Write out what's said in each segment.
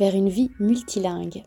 vers une vie multilingue.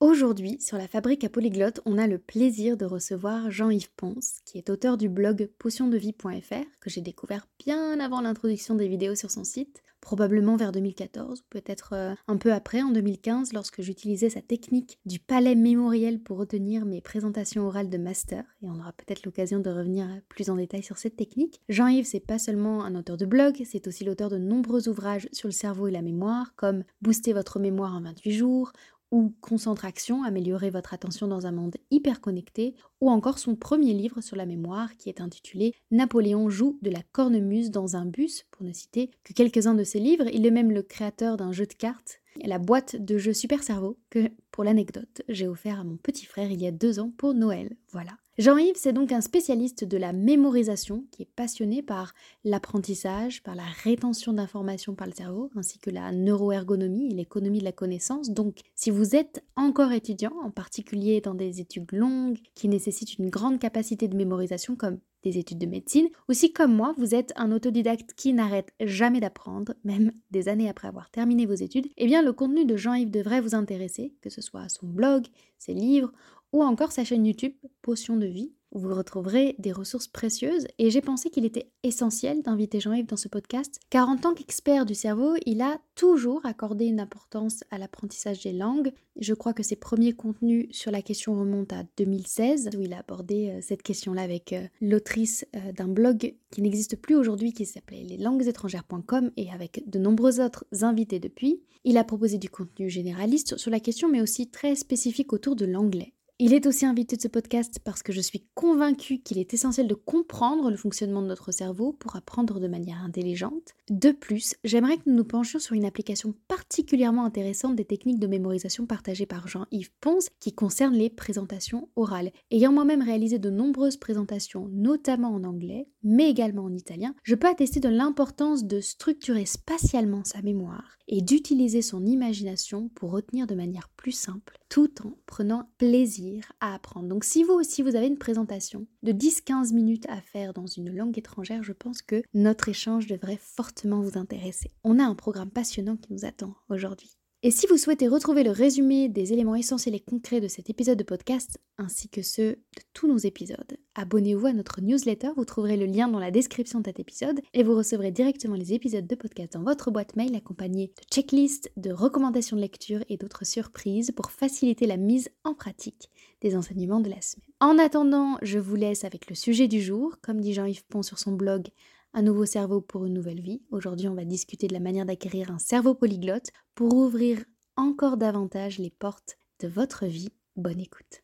Aujourd'hui, sur la fabrique à polyglotte, on a le plaisir de recevoir Jean-Yves Ponce, qui est auteur du blog potiondevie.fr, que j'ai découvert bien avant l'introduction des vidéos sur son site, probablement vers 2014, peut-être euh, un peu après, en 2015, lorsque j'utilisais sa technique du palais mémoriel pour retenir mes présentations orales de master, et on aura peut-être l'occasion de revenir plus en détail sur cette technique. Jean-Yves, c'est pas seulement un auteur de blog, c'est aussi l'auteur de nombreux ouvrages sur le cerveau et la mémoire, comme Booster votre mémoire en 28 jours, ou Concentration, améliorer votre attention dans un monde hyper connecté, ou encore son premier livre sur la mémoire qui est intitulé Napoléon joue de la cornemuse dans un bus, pour ne citer que quelques-uns de ses livres. Il est même le créateur d'un jeu de cartes, la boîte de jeu Super Cerveau, que, pour l'anecdote, j'ai offert à mon petit frère il y a deux ans pour Noël. Voilà. Jean-Yves, c'est donc un spécialiste de la mémorisation qui est passionné par l'apprentissage, par la rétention d'informations par le cerveau, ainsi que la neuroergonomie et l'économie de la connaissance. Donc, si vous êtes encore étudiant, en particulier dans des études longues qui nécessitent une grande capacité de mémorisation comme des études de médecine, ou si comme moi, vous êtes un autodidacte qui n'arrête jamais d'apprendre, même des années après avoir terminé vos études, eh bien le contenu de Jean-Yves devrait vous intéresser, que ce soit son blog, ses livres ou encore sa chaîne YouTube Potion de vie, où vous retrouverez des ressources précieuses. Et j'ai pensé qu'il était essentiel d'inviter Jean-Yves dans ce podcast, car en tant qu'expert du cerveau, il a toujours accordé une importance à l'apprentissage des langues. Je crois que ses premiers contenus sur la question remontent à 2016, où il a abordé euh, cette question-là avec euh, l'autrice euh, d'un blog qui n'existe plus aujourd'hui, qui s'appelait leslanguesétrangères.com, et avec de nombreux autres invités depuis. Il a proposé du contenu généraliste sur la question, mais aussi très spécifique autour de l'anglais. Il est aussi invité de ce podcast parce que je suis convaincue qu'il est essentiel de comprendre le fonctionnement de notre cerveau pour apprendre de manière intelligente. De plus, j'aimerais que nous nous penchions sur une application particulièrement intéressante des techniques de mémorisation partagées par Jean-Yves Ponce qui concerne les présentations orales. Ayant moi-même réalisé de nombreuses présentations, notamment en anglais, mais également en italien, je peux attester de l'importance de structurer spatialement sa mémoire et d'utiliser son imagination pour retenir de manière plus simple, tout en prenant plaisir à apprendre. Donc si vous aussi vous avez une présentation de 10-15 minutes à faire dans une langue étrangère, je pense que notre échange devrait fortement vous intéresser. On a un programme passionnant qui nous attend aujourd'hui. Et si vous souhaitez retrouver le résumé des éléments essentiels et concrets de cet épisode de podcast, ainsi que ceux de tous nos épisodes, abonnez-vous à notre newsletter, vous trouverez le lien dans la description de cet épisode, et vous recevrez directement les épisodes de podcast dans votre boîte mail accompagnés de checklists, de recommandations de lecture et d'autres surprises pour faciliter la mise en pratique des enseignements de la semaine. En attendant, je vous laisse avec le sujet du jour, comme dit Jean-Yves Pont sur son blog un nouveau cerveau pour une nouvelle vie. Aujourd'hui, on va discuter de la manière d'acquérir un cerveau polyglotte pour ouvrir encore davantage les portes de votre vie. Bonne écoute.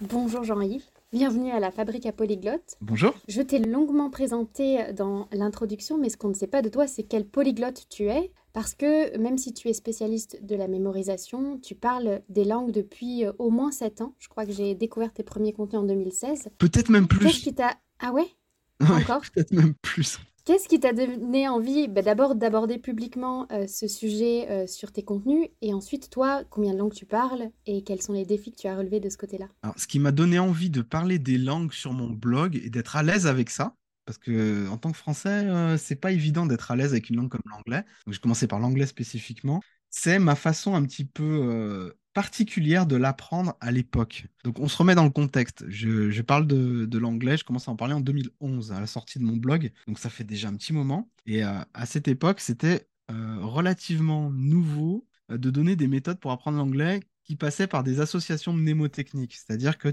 Bonjour Jean-Yves. Bienvenue à la Fabrique à Polyglotte. Bonjour. Je t'ai longuement présenté dans l'introduction, mais ce qu'on ne sait pas de toi, c'est quel polyglotte tu es. Parce que même si tu es spécialiste de la mémorisation, tu parles des langues depuis euh, au moins 7 ans. Je crois que j'ai découvert tes premiers contenus en 2016. Peut-être même plus. Qu'est-ce qui t'a... Ah ouais? Encore Peut-être même plus. Qu'est-ce qui t'a donné envie bah, d'abord d'aborder publiquement euh, ce sujet euh, sur tes contenus et ensuite toi, combien de langues tu parles et quels sont les défis que tu as relevés de ce côté-là? Alors, ce qui m'a donné envie de parler des langues sur mon blog et d'être à l'aise avec ça, parce que en tant que français, euh, c'est pas évident d'être à l'aise avec une langue comme l'anglais. Donc j'ai commencé par l'anglais spécifiquement. C'est ma façon un petit peu particulière de l'apprendre à l'époque. Donc on se remet dans le contexte. Je, parle de, l'anglais, je commence à en parler en 2011, à la sortie de mon blog, donc ça fait déjà un petit moment. Et euh, à cette époque, c'était euh, relativement nouveau euh, de donner des méthodes pour apprendre l'anglais qui passaient par des associations mnémotechniques. C'est-à-dire que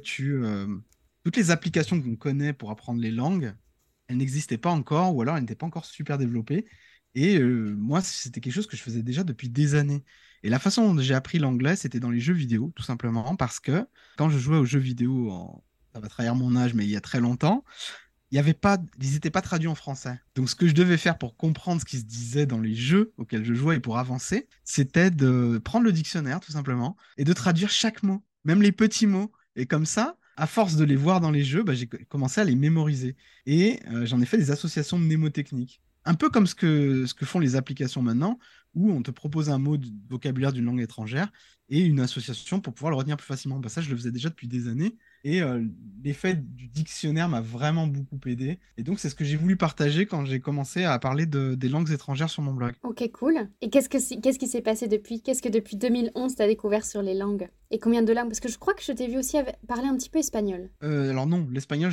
toutes les applications qu'on connaît pour apprendre les langues, elles n'existaient pas encore, ou alors elles n'étaient pas encore super développées. Et moi, c'était quelque chose que je faisais déjà depuis des années. Et la façon dont j'ai appris l'anglais, c'était dans les jeux vidéo, tout simplement, parce que quand je jouais aux jeux vidéo, ça va trahir mon âge, mais il y a très longtemps, avait pas, ils n'étaient pas traduits en français. Donc ce que je devais faire pour comprendre ce qui se disait dans les jeux auxquels je jouais et pour avancer, c'était de prendre le dictionnaire tout simplement et de traduire chaque mot, même les petits mots. Et comme ça, à force de les voir dans les jeux, bah, j'ai commencé à les mémoriser. Et euh, j'en ai fait des associations mnémotechniques. Un peu comme ce que, ce que font les applications maintenant, où on te propose un mot de vocabulaire d'une langue étrangère et une association pour pouvoir le retenir plus facilement. Bah, ça, je le faisais déjà depuis des années. Et euh, l'effet du dictionnaire m'a vraiment beaucoup aidé. Et donc, c'est ce que j'ai voulu partager quand j'ai commencé à parler de, des langues étrangères sur mon blog. Ok, cool. Et qu'est-ce, que, qu'est-ce qui s'est passé depuis? Qu'est-ce que depuis 2011, tu as découvert sur les langues? Et combien de langues? Parce que je crois que je t'ai vu aussi parler un petit peu espagnol. Euh, alors non, l'espagnol,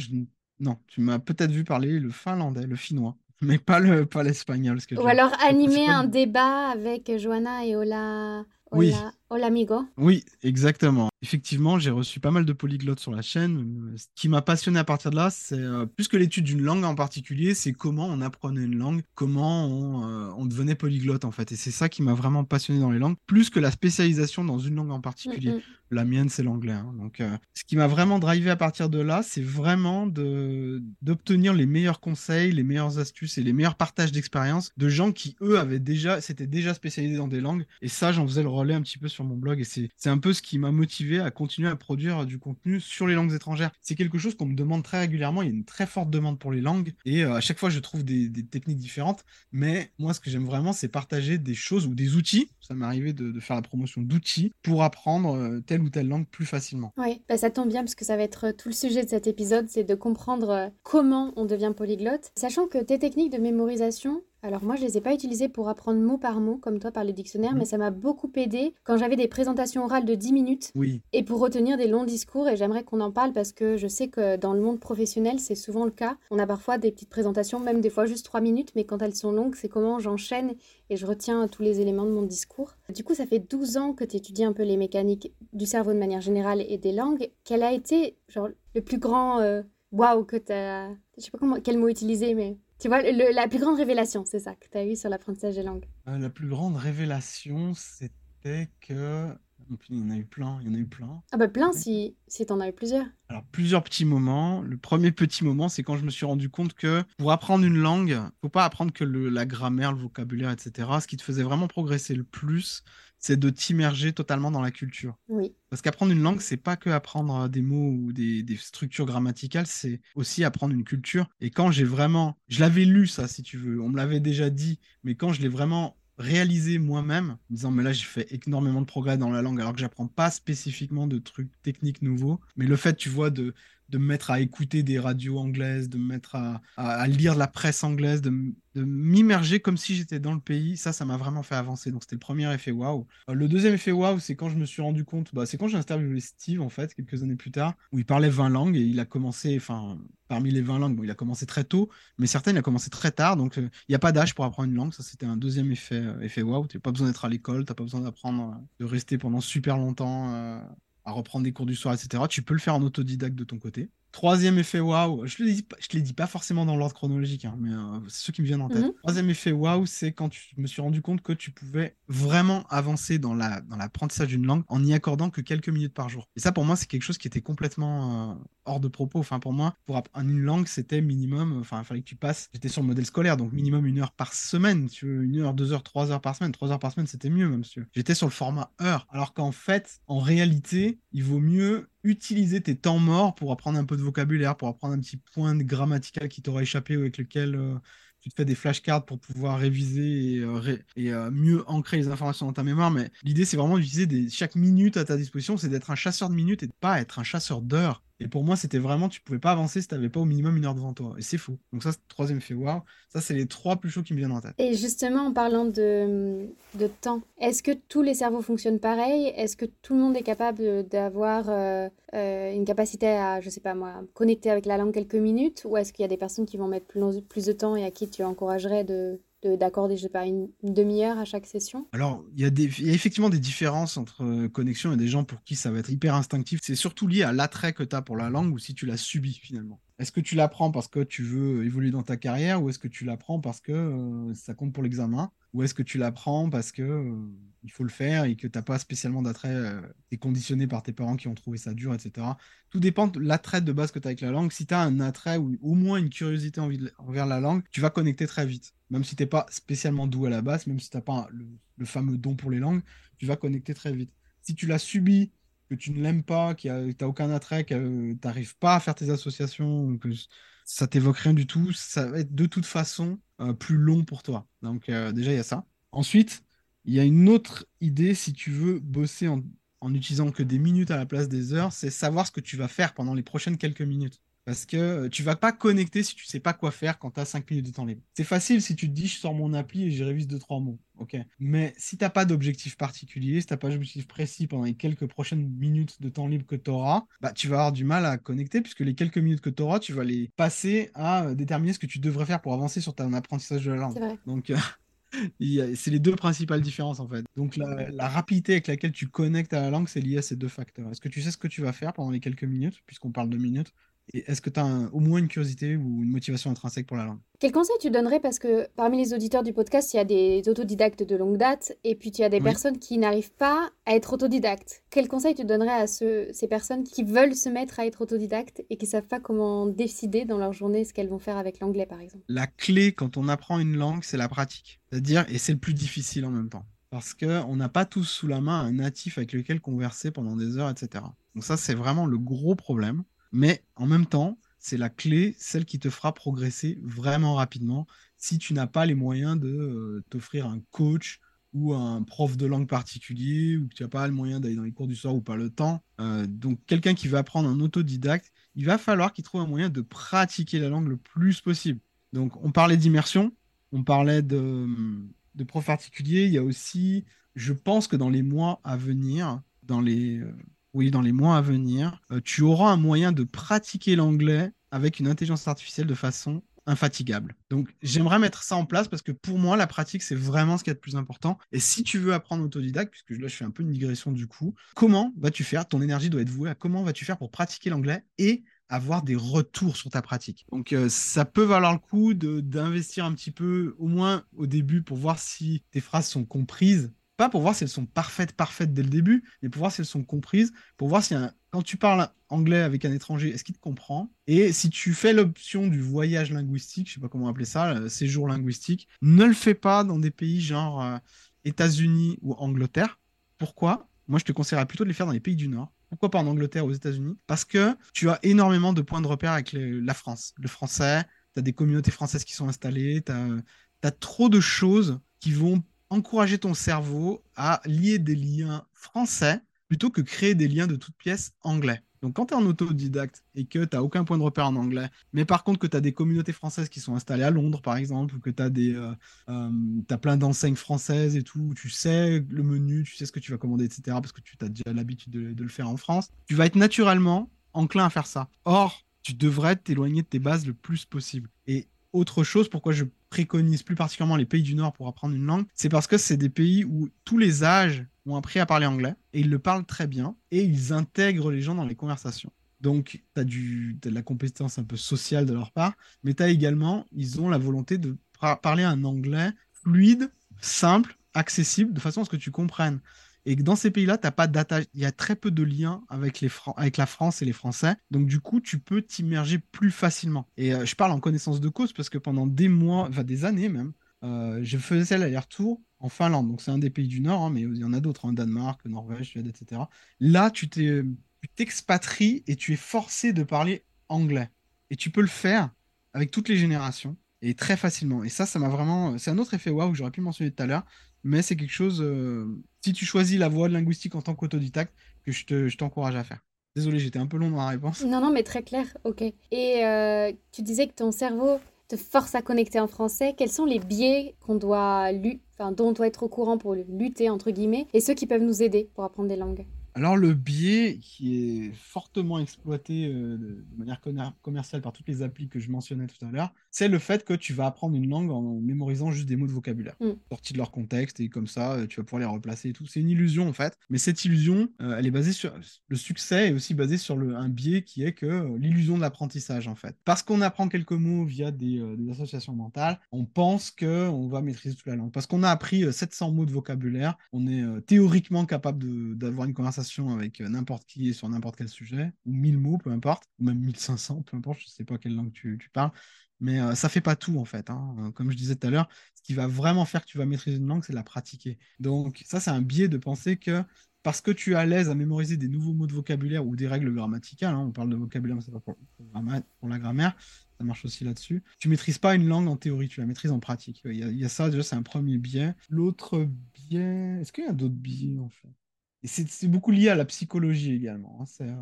non. Tu m'as peut-être vu parler le finlandais, le finnois. Mais pas le pas l'espagnol. Ou alors animer un débat avec Johanna et Ola. Oui. Hola amigo. Oui, exactement. Effectivement, j'ai reçu pas mal de polyglottes sur la chaîne. Ce qui m'a passionné à partir de là, c'est euh, plus que l'étude d'une langue en particulier, c'est comment on apprenait une langue, comment on, euh, devenait polyglotte en fait. Et c'est ça qui m'a vraiment passionné dans les langues, plus que la spécialisation dans une langue en particulier. Mm, mm. La mienne, c'est l'anglais. Hein. Donc, euh, ce qui m'a vraiment drivé à partir de là, c'est vraiment d'obtenir les meilleurs conseils, les meilleures astuces et les meilleurs partages d'expérience de gens qui, eux, avaient déjà, s'étaient déjà spécialisés dans des langues. Et ça, j'en faisais le relais un petit peu sur mon blog et c'est un peu ce qui m'a motivé à continuer à produire du contenu sur les langues étrangères. C'est quelque chose qu'on me demande très régulièrement. Il y a une très forte demande pour les langues et euh, à chaque fois je trouve des, techniques différentes. Mais moi, ce que j'aime vraiment, c'est partager des choses ou des outils. Ça m'est arrivé de, faire la promotion d'outils pour apprendre euh, telle ou telle langue plus facilement. Oui, bah ça tombe bien parce que ça va être tout le sujet de cet épisode, c'est de comprendre euh, comment on devient polyglotte, sachant que tes techniques de mémorisation, alors moi, je les ai pas utilisés pour apprendre mot par mot, comme toi par le dictionnaire, mais mhm. ça m'a beaucoup aidé quand j'avais des présentations orales de 10 minutes oui. et pour retenir des longs discours. Et j'aimerais qu'on en parle parce que je sais que dans le monde professionnel, c'est souvent le cas. On a parfois des petites présentations, même des fois juste 3 minutes, mais quand elles sont longues, c'est comment j'enchaîne et je retiens tous les éléments de mon discours. Du coup, ça fait 12 ans que tu étudies un peu les mécaniques du cerveau de manière générale et des langues. Quel a été genre, le plus grand euh, waouh que tu as... Je sais pas comment, quel mot utiliser, mais tu vois, la plus grande révélation, c'est ça que tu as eu sur l'apprentissage des langues. Euh, la plus grande révélation, c'était que. Il y en a eu plein, il y en a eu plein. Ah bah plein si, si tu en as eu plusieurs. Alors plusieurs petits moments. Le premier petit moment, c'est quand je me suis rendu compte que pour apprendre une langue, faut pas apprendre que la grammaire, le vocabulaire, etc. Ce qui te faisait vraiment progresser le plus, c'est de t'immerger totalement dans la culture. Oui. Parce qu'apprendre une langue, c'est pas que apprendre des mots ou des, structures grammaticales, c'est aussi apprendre une culture. Et quand j'ai vraiment, je l'avais lu ça, si tu veux, on me l'avait déjà dit, mais quand je l'ai vraiment réalisé moi-même, en disant mais là j'ai fait énormément de progrès dans la langue alors que j'apprends pas spécifiquement de trucs techniques nouveaux, mais le fait tu vois de de me mettre à écouter des radios anglaises, de me mettre à, lire de la presse anglaise, de, m'immerger comme si j'étais dans le pays. Ça, ça m'a vraiment fait avancer. Donc, c'était le premier effet waouh. Euh, le deuxième effet waouh, c'est quand je me suis rendu compte, bah, c'est quand j'ai interviewé Steve, en fait, quelques années plus tard, où il parlait 20 langues et il a commencé, enfin, parmi les 20 langues, bon, il a commencé très tôt, mais certaines, il a commencé très tard. Donc, euh, il n'y a pas d'âge pour apprendre une langue. Ça, c'était un deuxième effet, euh, effet waouh. Tu n'as pas besoin d'être à l'école, tu n'as pas besoin d'apprendre, de rester pendant super longtemps à reprendre des cours du soir, etc. Tu peux le faire en autodidacte de ton côté. Troisième effet waouh, je ne te l'ai dit pas forcément dans l'ordre chronologique, hein, mais euh, c'est ceux qui me viennent en tête. Mhm. Troisième effet waouh, c'est quand tu me suis rendu compte que tu pouvais vraiment avancer dans l'apprentissage d'une langue en n'y accordant que quelques minutes par jour. Et ça, pour moi, c'est quelque chose qui était complètement euh, hors de propos. Enfin, pour moi, pour apprendre une langue, c'était minimum, enfin, il fallait que tu passes, j'étais sur le modèle scolaire, donc minimum une heure par semaine, tu veux, une heure, deux heures, trois heures par semaine. Trois heures par semaine, c'était mieux, même si J'étais sur le format heure. Alors qu'en fait, en réalité, il vaut mieux utiliser tes temps morts pour apprendre un peu de vocabulaire, pour apprendre un petit point de grammatical qui t'aura échappé ou avec lequel euh, tu te fais des flashcards pour pouvoir réviser et, euh, euh, mieux ancrer les informations dans ta mémoire. Mais l'idée, c'est vraiment d'utiliser chaque minute à ta disposition, c'est d'être un chasseur de minutes et de pas être un chasseur d'heures. Et pour moi, c'était vraiment, tu pouvais pas avancer si tu n'avais pas au minimum une heure devant toi. Et c'est faux. Donc ça, c'est le troisième fait wow. Ça, c'est les trois plus chauds qui me viennent en tête. Et justement, en parlant de, de temps, est-ce que tous les cerveaux fonctionnent pareil? Est-ce que tout le monde est capable d'avoir euh, euh, une capacité à, je sais pas moi, connecter avec la langue quelques minutes? Ou est-ce qu'il y a des personnes qui vont mettre plus, plus de temps et à qui tu encouragerais de, d'accorder, je sais pas, une, demi-heure à chaque session Alors, il y, a effectivement des différences entre euh, connexions et des gens pour qui ça va être hyper instinctif. C'est surtout lié à l'attrait que tu as pour la langue ou si tu l'as subi finalement. Est-ce que tu l'apprends parce que tu veux évoluer dans ta carrière ou est-ce que tu l'apprends parce que euh, ça compte pour l'examen? Ou est-ce que tu l'apprends parce que euh, il faut le faire et que tu n'as pas spécialement d'attrait, tu es conditionné par tes parents qui ont trouvé ça dur, etc. Tout dépend de l'attrait de base que tu as avec la langue. Si tu as un attrait ou au moins une curiosité envers la langue, tu vas connecter très vite. Même si tu n'es pas spécialement doux à la base, même si tu n'as pas le, fameux don pour les langues, tu vas connecter très vite. Si tu l'as subi, que tu ne l'aimes pas, que tu n'as aucun attrait, que tu n'arrives pas à faire tes associations, que ça t'évoque rien du tout, ça va être de toute façon euh, plus long pour toi. Donc euh, déjà, il y a ça. Ensuite, il y a une autre idée si tu veux bosser en, en utilisant que des minutes à la place des heures, c'est savoir ce que tu vas faire pendant les prochaines quelques minutes. Parce que euh, tu vas pas connecter si tu sais pas quoi faire quand tu as 5 minutes de temps libre. C'est facile si tu te dis je sors mon appli et j'y révise 2-3 mots. ok? Mais si tu n'as pas d'objectif particulier, si tu n'as pas d'objectif précis pendant les quelques prochaines minutes de temps libre que tu auras, bah, tu vas avoir du mal à connecter puisque les quelques minutes que tu auras, tu vas les passer à euh, déterminer ce que tu devrais faire pour avancer sur ton apprentissage de la langue. Donc, euh, c'est les deux principales différences en fait. Donc la, la, rapidité avec laquelle tu connectes à la langue, c'est lié à ces deux facteurs. Est-ce que tu sais ce que tu vas faire pendant les quelques minutes, puisqu'on parle de minutes? Est-ce que tu as au moins une curiosité ou une motivation intrinsèque pour la langue? Quel conseil tu donnerais? Parce que parmi les auditeurs du podcast, il y a des autodidactes de longue date et puis tu as des personnes qui n'arrivent pas à être autodidactes. Quel conseil tu donnerais à ces personnes qui veulent se mettre à être autodidactes et qui ne savent pas comment décider dans leur journée ce qu'elles vont faire avec l'anglais, par exemple? La clé quand on apprend une langue, c'est la pratique. C'est-à-dire, et c'est le plus difficile en même temps parce qu'on n'a pas tous sous la main un natif avec lequel converser pendant des heures, etc. Donc ça, c'est vraiment le gros problème. Mais en même temps, c'est la clé, celle qui te fera progresser vraiment rapidement si tu n'as pas les moyens de euh, t'offrir un coach ou un prof de langue particulier ou que tu n'as pas le moyen d'aller dans les cours du soir ou pas le temps. Euh, donc quelqu'un qui va apprendre un autodidacte, il va falloir qu'il trouve un moyen de pratiquer la langue le plus possible. Donc on parlait d'immersion, on parlait de, de prof particulier, il y a aussi, je pense que dans les mois à venir, dans les, euh, oui, dans les mois à venir, euh, tu auras un moyen de pratiquer l'anglais avec une intelligence artificielle de façon infatigable. Donc j'aimerais mettre ça en place parce que pour moi, la pratique, c'est vraiment ce qui est le plus important. Et si tu veux apprendre autodidacte, puisque là je fais un peu une digression du coup, comment vas-tu faire? Ton énergie doit être vouée à comment vas-tu faire pour pratiquer l'anglais et avoir des retours sur ta pratique? Donc euh, ça peut valoir le coup d'investir un petit peu, au moins au début, pour voir si tes phrases sont comprises pour voir si elles sont parfaites, parfaites dès le début, mais pour voir si elles sont comprises, pour voir si quand tu parles anglais avec un étranger, est-ce qu'il te comprend? Et si tu fais l'option du voyage linguistique, je sais pas comment appeler ça, séjour linguistique, ne le fais pas dans des pays genre euh, États-Unis ou Angleterre. Pourquoi? Moi, je te conseillerais plutôt de les faire dans les pays du Nord. Pourquoi pas en Angleterre ou aux États-Unis? Parce que tu as énormément de points de repère avec la France. Le français, tu as des communautés françaises qui sont installées, tu as, as trop de choses qui vont encourager ton cerveau à lier des liens français plutôt que créer des liens de toutes pièces anglais. Donc quand tu es en autodidacte et que tu n'as aucun point de repère en anglais, mais par contre que tu as des communautés françaises qui sont installées à Londres par exemple, ou que tu as, des, euh, euh, plein d'enseignes françaises et tout, tu sais le menu, tu sais ce que tu vas commander, etc., parce que tu as déjà l'habitude de, de le faire en France, tu vas être naturellement enclin à faire ça. Or, tu devrais t'éloigner de tes bases le plus possible. Et autre chose, pourquoi je préconise plus particulièrement les pays du Nord pour apprendre une langue, c'est parce que c'est des pays où tous les âges ont appris à parler anglais et ils le parlent très bien et ils intègrent les gens dans les conversations. Donc, tu as, de la compétence un peu sociale de leur part, mais tu as également, ils ont la volonté de parler un anglais fluide, simple, accessible, de façon à ce que tu comprennes. Et que dans ces pays-là, t'as pas il y a très peu de liens avec, les avec la France et les Français. Donc du coup, tu peux t'immerger plus facilement. Et euh, je parle en connaissance de cause parce que pendant des mois, enfin des années même, euh, je faisais l'aller-retour en Finlande. Donc c'est un des pays du Nord, hein, mais il y en a d'autres, hein, Danemark, Norvège, Suède, etc. Là, tu t'expatries et tu es forcé de parler anglais. Et tu peux le faire avec toutes les générations et très facilement. Et ça, ça m'a vraiment. C'est un autre effet waouh que j'aurais pu mentionner tout à l'heure mais c'est quelque chose, euh, si tu choisis la voie linguistique en tant qu'autodidacte, que je t'encourage à faire. Désolé, j'étais un peu long dans ma réponse. Non, non, mais très clair, ok. Et euh, tu disais que ton cerveau te force à connecter en français. Quels sont les biais qu'on doit enfin, dont on doit être au courant pour lutter, entre guillemets, et ceux qui peuvent nous aider pour apprendre des langues? Alors le biais qui est fortement exploité euh, de, de manière commer- commerciale par toutes les applis que je mentionnais tout à l'heure, c'est le fait que tu vas apprendre une langue en mémorisant juste des mots de vocabulaire, Mm. sortis de leur contexte, et comme ça, euh, tu vas pouvoir les replacer et tout. C'est une illusion en fait, mais cette illusion, euh, elle est basée sur... Le succès est aussi basé sur le, un biais qui est que euh, l'illusion de l'apprentissage en fait. Parce qu'on apprend quelques mots via des, des associations mentales, on pense que on va maîtriser toute la langue. Parce qu'on a appris euh, 700 mots de vocabulaire, on est théoriquement capable d'avoir une conversation avec euh, n'importe qui sur n'importe quel sujet, ou 1000 mots, peu importe, ou même 1500, peu importe, je sais pas quelle langue tu, parles. Mais euh, ça fait pas tout en fait. hein. Euh, Comme je disais tout à l'heure, ce qui va vraiment faire que tu vas maîtriser une langue, c'est de la pratiquer. Donc ça, c'est un biais de penser que parce que tu es à l'aise à mémoriser des nouveaux mots de vocabulaire ou des règles grammaticales, hein, on parle de vocabulaire, mais c'est pas pour, la grammaire, ça marche aussi là-dessus. Tu maîtrises pas une langue en théorie, tu la maîtrises en pratique. Il y a, il y a ça, déjà, c'est un premier biais. L'autre biais, est-ce qu'il y a d'autres biais en fait? C'est beaucoup lié à la psychologie également. hein. Euh,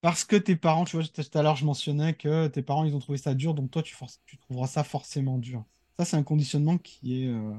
parce que tes parents, tu vois, tout à l'heure, je mentionnais que tes parents, ils ont trouvé ça dur, donc toi, tu, trouveras ça forcément dur. Ça, c'est un conditionnement qui est euh,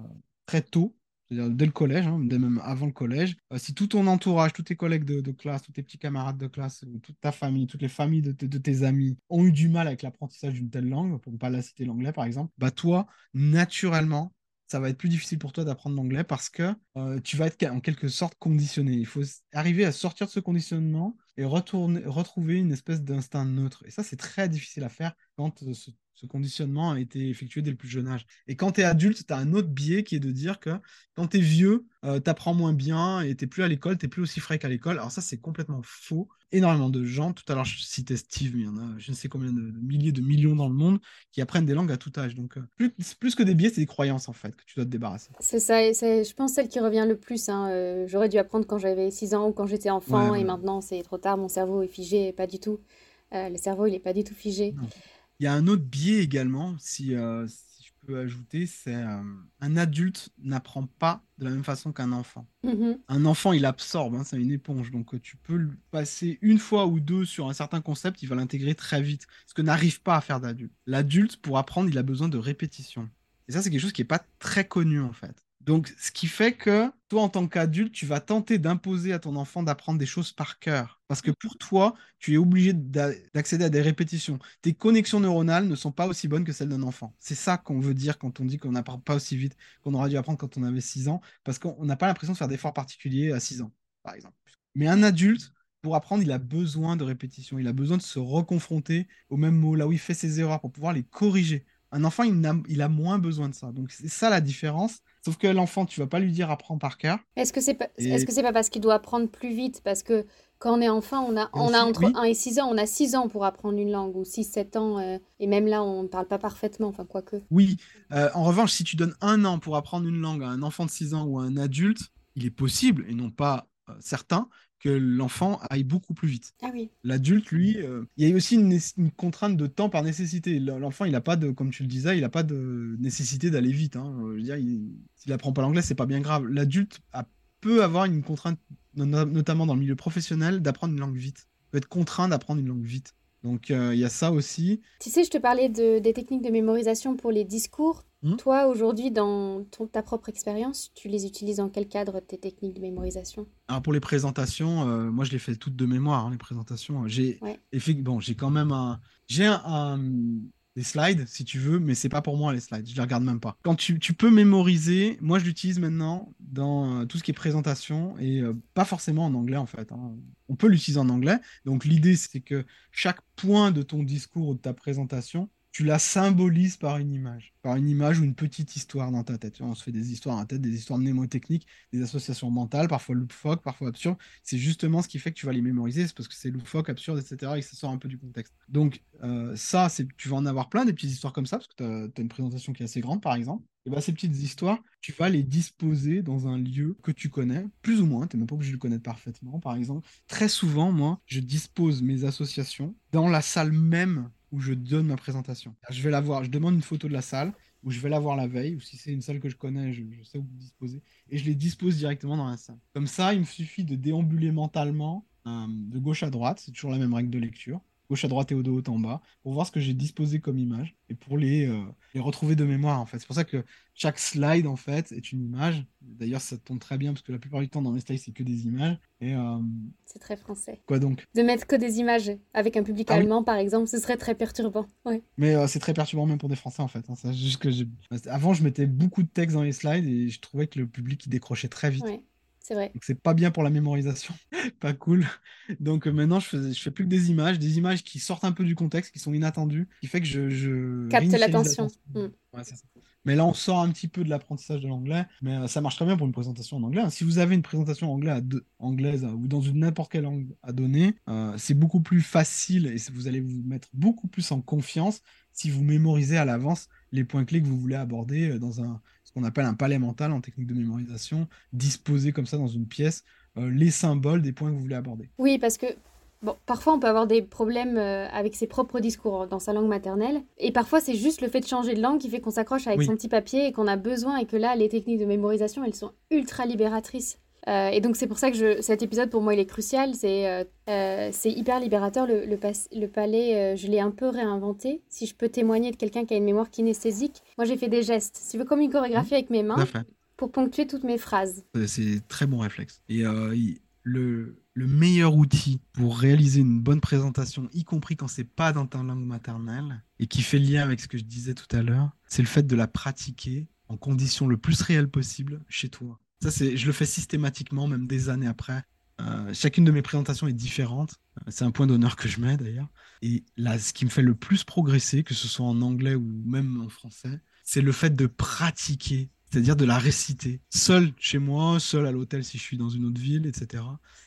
très tôt, c'est-à-dire dès le collège, hein, même avant le collège. Euh, si tout ton entourage, tous tes collègues de, classe, tous tes petits camarades de classe, ou toute ta famille, toutes les familles de tes amis ont eu du mal avec l'apprentissage d'une telle langue, pour ne pas la citer l'anglais par exemple, bah toi, naturellement, ça va être plus difficile pour toi d'apprendre l'anglais parce que euh, tu vas être en quelque sorte conditionné. Il faut arriver à sortir de ce conditionnement et retourner, retrouver une espèce d'instinct neutre. Et ça, c'est très difficile à faire quand euh, ce, ce conditionnement a été effectué dès le plus jeune âge. Et quand tu es adulte, tu as un autre biais qui est de dire que quand tu es vieux, tu apprends moins bien et tu plus à l'école, tu plus aussi frais qu'à l'école. Alors ça, c'est complètement faux. Énormément de gens, tout à l'heure je citais Steve, mais il y en a je ne sais combien de, de milliers, de millions dans le monde qui apprennent des langues à tout âge. Donc euh, plus, plus que des biais, c'est des croyances en fait que tu dois te débarrasser. C'est ça, et c'est, je pense, celle qui revient le plus. hein. Euh, j'aurais dû apprendre quand j'avais 6 ans ou quand j'étais enfant, Ouais, et maintenant c'est trop tard, mon cerveau est figé, pas du tout. Euh, le cerveau, il est pas du tout figé. Non. Il y a un autre biais également, si, euh, si je peux ajouter, c'est euh, un adulte n'apprend pas de la même façon qu'un enfant. Mhm. Un enfant, il absorbe, hein, c'est une éponge. Donc, tu peux le passer une fois ou deux sur un certain concept, il va l'intégrer très vite. Ce que n'arrive pas à faire d'adulte. L'adulte, pour apprendre, il a besoin de répétition. Et ça, c'est quelque chose qui n'est pas très connu, en fait. Donc, ce qui fait que toi, en tant qu'adulte, tu vas tenter d'imposer à ton enfant d'apprendre des choses par cœur. Parce que pour toi, tu es obligé d'a- d'accéder à des répétitions. Tes connexions neuronales ne sont pas aussi bonnes que celles d'un enfant. C'est ça qu'on veut dire quand on dit qu'on n'apprend pas aussi vite qu'on aurait dû apprendre quand on avait 6 ans, parce qu'on n'a pas l'impression de faire d'efforts particuliers à 6 ans, par exemple. Mais un adulte, pour apprendre, il a besoin de répétition, il a besoin de se reconfronter aux mêmes mots, là où il fait ses erreurs, pour pouvoir les corriger. Un enfant, il a, il a moins besoin de ça. Donc c'est ça la différence. Sauf que l'enfant, tu vas pas lui dire apprends par cœur. Est-ce que c'est pas, Et- est-ce que c'est pas parce qu'il doit apprendre plus vite? Parce que quand on est enfant, on a, on entre oui. 1 et 6 ans, on a 6 ans pour apprendre une langue, ou 6-7 ans, euh, et même là, on ne parle pas parfaitement, enfin, quoique. Oui, Euh, en revanche, si tu donnes un an pour apprendre une langue à un enfant de 6 ans ou à un adulte, il est possible, et non pas euh, certain, que l'enfant aille beaucoup plus vite. Ah oui. L'adulte, lui, euh, il y a aussi une, contrainte de temps par nécessité. L'enfant, il n'a pas de, comme tu le disais, il n'a pas de nécessité d'aller vite. hein. Je veux dire, il- s'il apprend pas l'anglais, c'est pas bien grave. L'adulte peut avoir une contrainte, no- notamment dans le milieu professionnel, d'apprendre une langue vite. Il peut être contraint d'apprendre une langue vite. Donc, euh, il y a ça aussi. Tu sais, je te parlais de, des techniques de mémorisation pour les discours. Hmm. Toi, aujourd'hui, dans ton- ta propre expérience, tu les utilises dans quel cadre, tes techniques de mémorisation? Alors pour les présentations, euh, moi je les fais toutes de mémoire, hein, les présentations. J'ai Ouais. bon, j'ai quand même un, j'ai un, un- des slides si tu veux, mais c'est pas pour moi les slides, je les regarde même pas. Quand tu, tu peux mémoriser, moi je l'utilise maintenant dans euh, tout ce qui est présentation et euh, pas forcément en anglais en fait. hein. On peut l'utiliser en anglais. Donc l'idée c'est que chaque point de ton discours ou de ta présentation tu la symbolises par une image, par une image ou une petite histoire dans ta tête. On se fait des histoires dans la tête, des histoires mnémotechniques, des associations mentales, parfois loufoques, parfois absurdes. C'est justement ce qui fait que tu vas les mémoriser, c'est parce que c'est loufoque, absurde, etc. et que ça sort un peu du contexte. Donc euh, ça, tu vas en avoir plein des petites histoires comme ça, parce que tu as, une présentation qui est assez grande, par exemple. Et ben, ces petites histoires, tu vas les disposer dans un lieu que tu connais, plus ou moins, tu n'es même pas obligé de le connaître parfaitement, par exemple. Très souvent, moi, je dispose mes associations dans la salle même où je donne ma présentation. Je vais la voir, je demande une photo de la salle, où je vais la voir la veille, ou si c'est une salle que je connais, je, sais où disposer, et je les dispose directement dans la salle. Comme ça, il me suffit de déambuler mentalement euh, de gauche à droite, c'est toujours la même règle de lecture. Gauche à droite et au de haut en bas, pour voir ce que j'ai disposé comme image et pour les, euh, les retrouver de mémoire en fait. C'est pour ça que chaque slide en fait est une image. D'ailleurs, ça tombe très bien parce que la plupart du temps dans mes slides c'est que des images. Et euh, c'est très français. Quoi donc? De mettre que des images avec un public ah allemand par exemple, ce serait très perturbant. Ouais. Mais euh, c'est très perturbant même pour des Français en fait. Hein. juste que Avant, je mettais beaucoup de texte dans les slides et je trouvais que le public il décrochait très vite. C'est vrai. Donc c'est pas bien pour la mémorisation, pas cool. Donc euh, maintenant je fais, je fais plus que des images, des images qui sortent un peu du contexte, qui sont inattendues, qui fait que je, je capte l'attention. Mm. Mais là on sort un petit peu de l'apprentissage de l'anglais, mais euh, ça marche très bien pour une présentation en anglais. Hein. Si vous avez une présentation anglais anglaise ou dans une n'importe quelle langue à donner, euh, c'est beaucoup plus facile et vous allez vous mettre beaucoup plus en confiance si vous mémorisez à l'avance les points clés que vous voulez aborder dans un qu'on appelle un palais mental en technique de mémorisation, disposer comme ça dans une pièce euh, les symboles des points que vous voulez aborder. Oui, parce que Bon, parfois on peut avoir des problèmes euh, avec ses propres discours dans sa langue maternelle. Et parfois c'est juste le fait de changer de langue qui fait qu'on s'accroche avec son petit papier et qu'on a besoin et que là les techniques de mémorisation elles sont ultra libératrices. Euh, et donc c'est pour ça que je, cet épisode pour moi il est crucial. C'est euh, euh, hyper libérateur. Le, le, le palais, je l'ai un peu réinventé. Si je peux témoigner de quelqu'un qui a une mémoire kinesthésique, moi j'ai fait des gestes. Si tu veux comme une chorégraphie avec mes mains pour ponctuer toutes mes phrases. C'est très bon réflexe. Et le, le meilleur outil pour réaliser une bonne présentation, y compris quand c'est pas dans ta langue maternelle, et qui fait lien avec ce que je disais tout à l'heure, c'est le fait de la pratiquer en conditions le plus réelles possible chez toi. Ça, c'est, je le fais systématiquement, même des années après. Euh, chacune de mes présentations est différente. Euh, c'est un point d'honneur que je mets d'ailleurs. Et là, ce qui me fait le plus progresser, que ce soit en anglais ou même en français, c'est le fait de pratiquer, c'est-à-dire de la réciter, seul chez moi, seul à l'hôtel si je suis dans une autre ville, etc.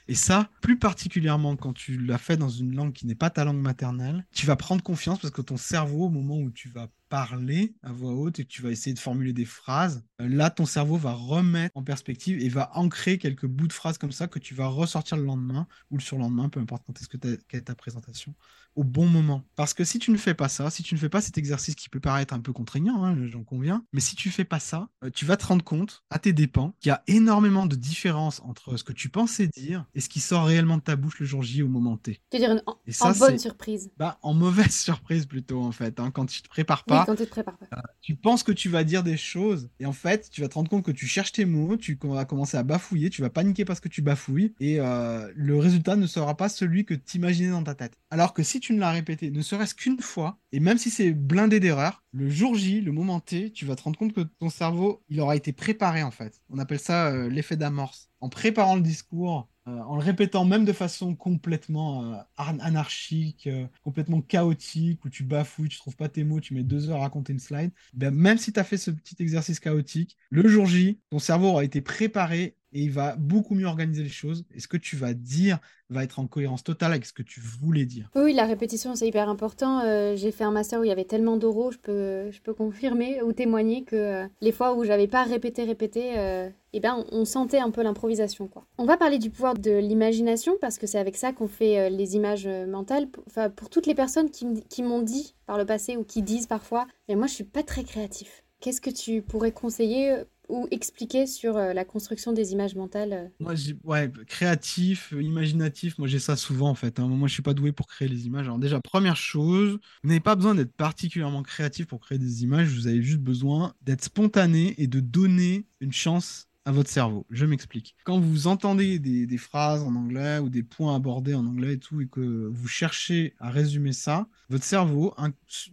Et ça, plus particulièrement quand tu l'as fait dans une langue qui n'est pas ta langue maternelle, tu vas prendre confiance parce que ton cerveau, au moment où tu vas parler à voix haute et que tu vas essayer de formuler des phrases, euh, là, ton cerveau va remettre en perspective et va ancrer quelques bouts de phrases comme ça que tu vas ressortir le lendemain ou le surlendemain, peu importe quand est-ce que quelle est ta présentation, au bon moment. Parce que si tu ne fais pas ça, si tu ne fais pas cet exercice qui peut paraître un peu contraignant, hein, j'en conviens, mais si tu fais pas ça, euh, tu vas te rendre compte à tes dépens qu'il y a énormément de différence entre ce que tu pensais dire et ce qui sort réellement de ta bouche le jour J au moment T. Tu veux dire une, en, bonne surprise bah, En mauvaise surprise plutôt, en fait, hein, quand tu te prépares pas. Oui, quand tu te prépares pas. Euh, tu penses que tu vas dire des choses et en fait, tu vas te rendre compte que tu cherches tes mots, tu vas commencer à bafouiller, tu vas paniquer parce que tu bafouilles et euh, le résultat ne sera pas celui que tu imaginais dans ta tête. Alors que si tu ne l'as répété, ne serait-ce qu'une fois, et même si c'est blindé d'erreurs, le jour J, le moment T, tu vas te rendre compte que ton cerveau, il aura été préparé en fait. On appelle ça euh, l'effet d'amorce. En préparant le discours, euh, en le répétant même de façon complètement euh, anarchique, complètement chaotique, où tu bafouilles, tu trouves pas tes mots, tu mets deux heures à raconter une slide, ben, même si tu as fait ce petit exercice chaotique, le jour J, ton cerveau aura été préparé et il va beaucoup mieux organiser les choses. Et ce que tu vas dire va être en cohérence totale avec ce que tu voulais dire? Oui, la répétition, c'est hyper important. Euh, j'ai fait un master où il y avait tellement d'oraux, je peux, je peux confirmer ou témoigner que euh, les fois où j'avais pas répété, répété, euh, eh ben, on, sentait un peu l'improvisation. quoi. On va parler du pouvoir de l'imagination parce que c'est avec ça qu'on fait les images mentales. Enfin, pour toutes les personnes qui, m'ont dit par le passé ou qui disent parfois, mais moi je suis pas très créatif. Qu'est-ce que tu pourrais conseiller ou expliquer sur euh, la construction des images mentales euh. Moi, ouais, créatif, imaginatif, moi j'ai ça souvent en fait. Hein. Moi, je suis pas doué pour créer les images. Alors déjà, première chose, vous n'avez pas besoin d'être particulièrement créatif pour créer des images. Vous avez juste besoin d'être spontané et de donner une chance à votre cerveau. Je m'explique. Quand vous entendez des, phrases en anglais ou des points abordés en anglais et tout, et que vous cherchez à résumer ça, votre cerveau,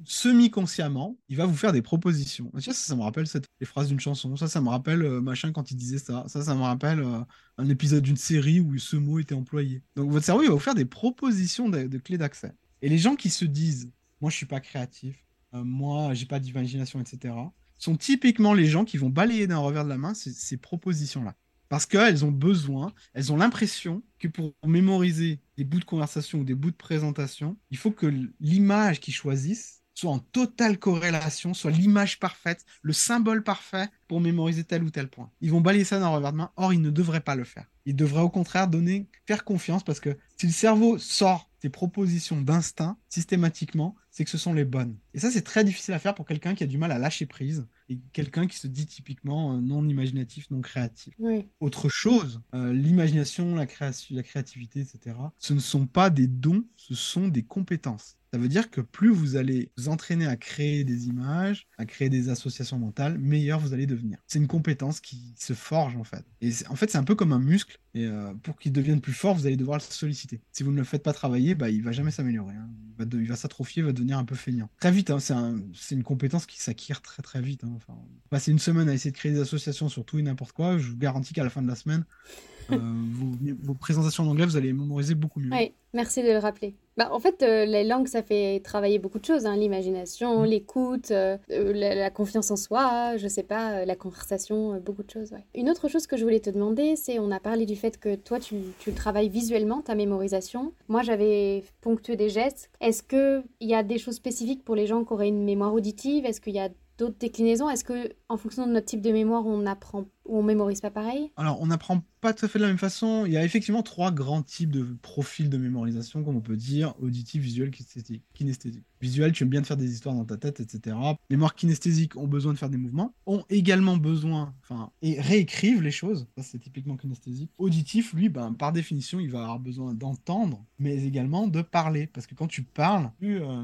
semi-consciemment, il va vous faire des propositions. Ça, ça, me rappelle cette, les phrases d'une chanson. Ça, ça me rappelle euh, machin quand il disait ça. Ça, ça me rappelle euh, un épisode d'une série où ce mot était employé. Donc votre cerveau, il va vous faire des propositions de, clés d'accès. Et les gens qui se disent, moi, je suis pas créatif, euh, moi, j'ai pas d'imagination, etc sont typiquement les gens qui vont balayer d'un revers de la main ces, propositions-là. Parce qu'elles ont besoin, elles ont l'impression que pour mémoriser des bouts de conversation ou des bouts de présentation, il faut que l'image qu'ils choisissent soit en totale corrélation, soit l'image parfaite, le symbole parfait pour mémoriser tel ou tel point. Ils vont balayer ça d'un revers de main, or ils ne devraient pas le faire. Ils devraient au contraire donner, faire confiance parce que si le cerveau sort des propositions d'instinct systématiquement, c'est que ce sont les bonnes. Et ça, c'est très difficile à faire pour quelqu'un qui a du mal à lâcher prise, et quelqu'un qui se dit typiquement euh, non imaginatif, non créatif. Oui. Autre chose, euh, l'imagination, la création, la créativité, etc. Ce ne sont pas des dons, ce sont des compétences. Ça veut dire que plus vous allez vous entraîner à créer des images, à créer des associations mentales, meilleur vous allez devenir. C'est une compétence qui se forge en fait. Et en fait, c'est un peu comme un muscle. Et euh, pour qu'il devienne plus fort, vous allez devoir le solliciter. Si vous ne le faites pas travailler, bah, il va jamais s'améliorer. Hein. Il va, s'atrophier, il va devenir un peu feignant. Très vite, hein, c'est une compétence qui s'acquiert très très vite. Hein. Enfin, passer une semaine à essayer de créer des associations sur tout et n'importe quoi, je vous garantis qu'à la fin de la semaine, euh, vos, présentations en anglais, vous allez mémoriser beaucoup mieux. Oui, merci de le rappeler. Bah, en fait, euh, les langues, ça fait travailler beaucoup de choses. Hein. L'imagination, mm. l'écoute, euh, la, confiance en soi, je sais pas, la conversation, beaucoup de choses. Une autre chose que je voulais te demander, c'est on a parlé du fait que toi, tu, tu travailles visuellement, ta mémorisation. Moi, j'avais ponctué des gestes. Est-ce qu'il y a des choses spécifiques pour les gens qui auraient une mémoire auditive? Est-ce qu'il y a d'autres déclinaisons? Est-ce que en fonction de notre type de mémoire, on apprend on mémorise pas pareil Alors, on n'apprend pas tout à fait de la même façon. Il y a effectivement trois grands types de profils de mémorisation, comme on peut dire auditif, visuel, kinesthésique. Visuel, tu aimes bien te faire des histoires dans ta tête, etc. Mémoire kinesthésique ont besoin de faire des mouvements, ont également besoin, enfin, et réécrivent les choses. Ça, c'est typiquement kinesthésique. Auditif, lui, ben, par définition, il va avoir besoin d'entendre, mais également de parler. Parce que quand tu parles, tu, euh,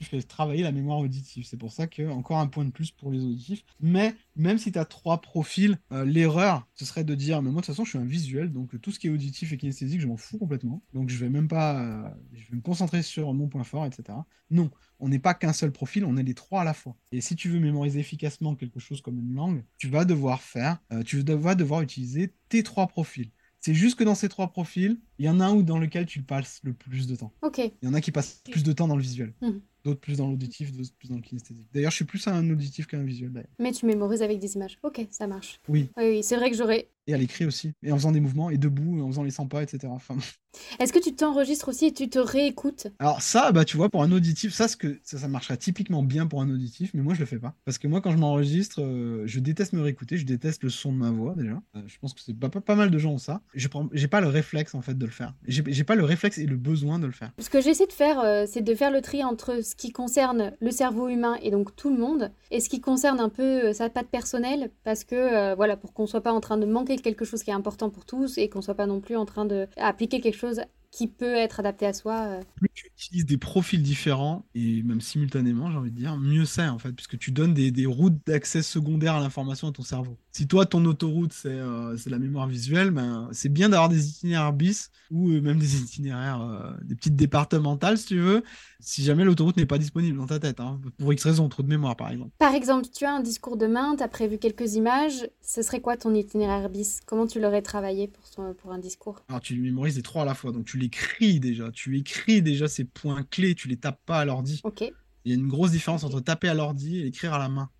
fais travailler la mémoire auditive. C'est pour ça que, encore un point de plus pour les auditifs. Mais même si tu as trois profils, euh, l'erreur, ce serait de dire, mais moi de toute façon, je suis un visuel, donc tout ce qui est auditif et kinesthésique, je m'en fous complètement. Donc je vais même pas, euh, je vais me concentrer sur mon point fort, etc. Non, on n'est pas qu'un seul profil, on est les trois à la fois. Et si tu veux mémoriser efficacement quelque chose comme une langue, tu vas devoir faire, euh, tu vas devoir utiliser tes trois profils. C'est juste que dans ces trois profils, il y en a un où dans lequel tu passes le plus de temps. Ok. Il y en a qui passent plus de temps dans le visuel. Hmm d'autres plus dans l'auditif, d'autres plus dans le kinesthésique. D'ailleurs, je suis plus un auditif qu'un visuel. Mais tu mémorises avec des images. Ok, ça marche. Oui. Oui, c'est vrai que j'aurais. Et à l'écrit aussi. Et en faisant des mouvements, et debout, en faisant les 100 pas, etc. Enfin... Est-ce que tu t'enregistres aussi et tu te réécoutes? Alors ça, bah tu vois, pour un auditif, ça, que, ça, ça marcherait typiquement bien pour un auditif, mais moi je le fais pas. Parce que moi, quand je m'enregistre, euh, je déteste me réécouter, je déteste le son de ma voix déjà. Euh, je pense que c'est pas, pas, mal de gens ont ça. Je j'ai pas le réflexe en fait de le faire. J'ai pas le réflexe et le besoin de le faire. Ce que j'essaie de faire, euh, c'est de faire le tri entre ce qui concerne le cerveau humain et donc tout le monde, et ce qui concerne un peu sa patte personnelle, parce que voilà, pour qu'on soit pas en train de manquer quelque chose qui est important pour tous et qu'on soit pas non plus en train d'appliquer quelque chose qui peut être adapté à soi. Euh. Plus tu utilises des profils différents, et même simultanément, j'ai envie de dire, mieux c'est en fait, puisque tu donnes des, routes d'accès secondaires à l'information à ton cerveau. Si toi, ton autoroute, c'est euh, la mémoire visuelle, ben, c'est bien d'avoir des itinéraires bis, ou euh, même des itinéraires, des petites départementales, si tu veux, si jamais l'autoroute n'est pas disponible dans ta tête, hein, pour X raison, trop de mémoire par exemple. Par exemple, tu as un discours demain, tu as prévu quelques images, ce serait quoi ton itinéraire bis? Comment tu l'aurais travaillé pour, pour un discours? Alors tu mémorises les trois à la fois, donc tu l'écris déjà, tu écris déjà ces points clés, tu les tapes pas à l'ordi. Ok. Il y a une grosse différence entre taper à l'ordi et écrire à la main.